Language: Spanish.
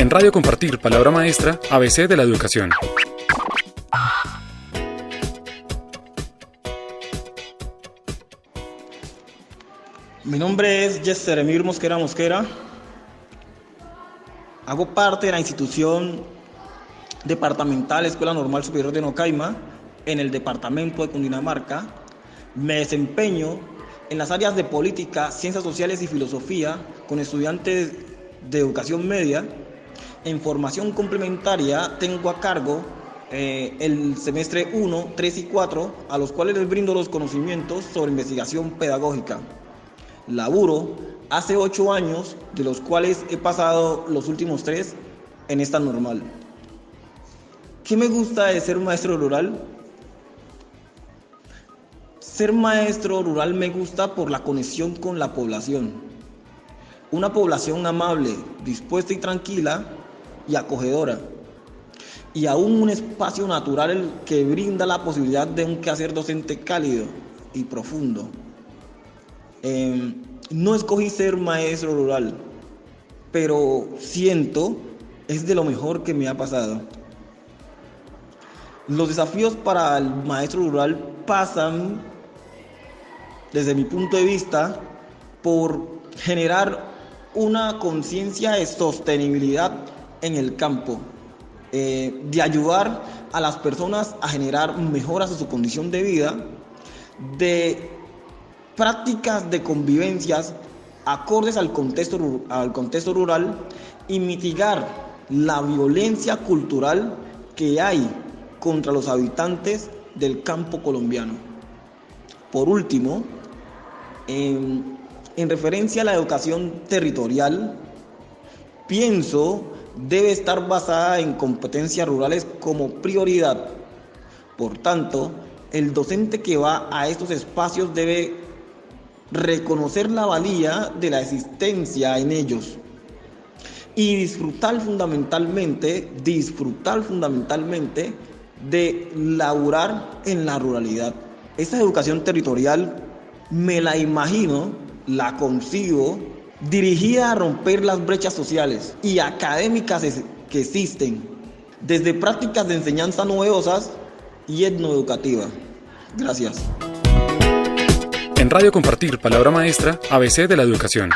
En Radio Compartir, Palabra Maestra, ABC de la Educación. Mi nombre es Jester Emir Mosquera Mosquera. Hago parte de la institución departamental Escuela Normal Superior de Nocaima en el departamento de Cundinamarca. Me desempeño en las áreas de política, ciencias sociales y filosofía con estudiantes de educación media. En formación complementaria tengo a cargo eh, el semestre 1, 3 y 4, a los cuales les brindo los conocimientos sobre investigación pedagógica. Laburo hace 8 años, de los cuales he pasado los últimos 3 en esta normal. ¿Qué me gusta de ser maestro rural? Ser maestro rural me gusta por la conexión con la población. Una población amable, dispuesta y tranquila y acogedora. Y aún un espacio natural que brinda la posibilidad de un quehacer docente cálido y profundo. Eh, no escogí ser maestro rural, pero siento es de lo mejor que me ha pasado. Los desafíos para el maestro rural pasan, desde mi punto de vista, por generar una conciencia de sostenibilidad en el campo, eh, de ayudar a las personas a generar mejoras en su condición de vida, de prácticas de convivencias acordes al contexto, al contexto rural y mitigar la violencia cultural que hay contra los habitantes del campo colombiano. Por último, en, en referencia a la educación territorial, pienso debe estar basada en competencias rurales como prioridad. Por tanto, el docente que va a estos espacios debe reconocer la valía de la existencia en ellos y disfrutar fundamentalmente, disfrutar fundamentalmente de laburar en la ruralidad. Esta educación territorial me la imagino, la concibo, dirigida a romper las brechas sociales y académicas que existen, desde prácticas de enseñanza novedosas y etnoeducativas. Gracias. En Radio Compartir, Palabra Maestra, ABC de la Educación.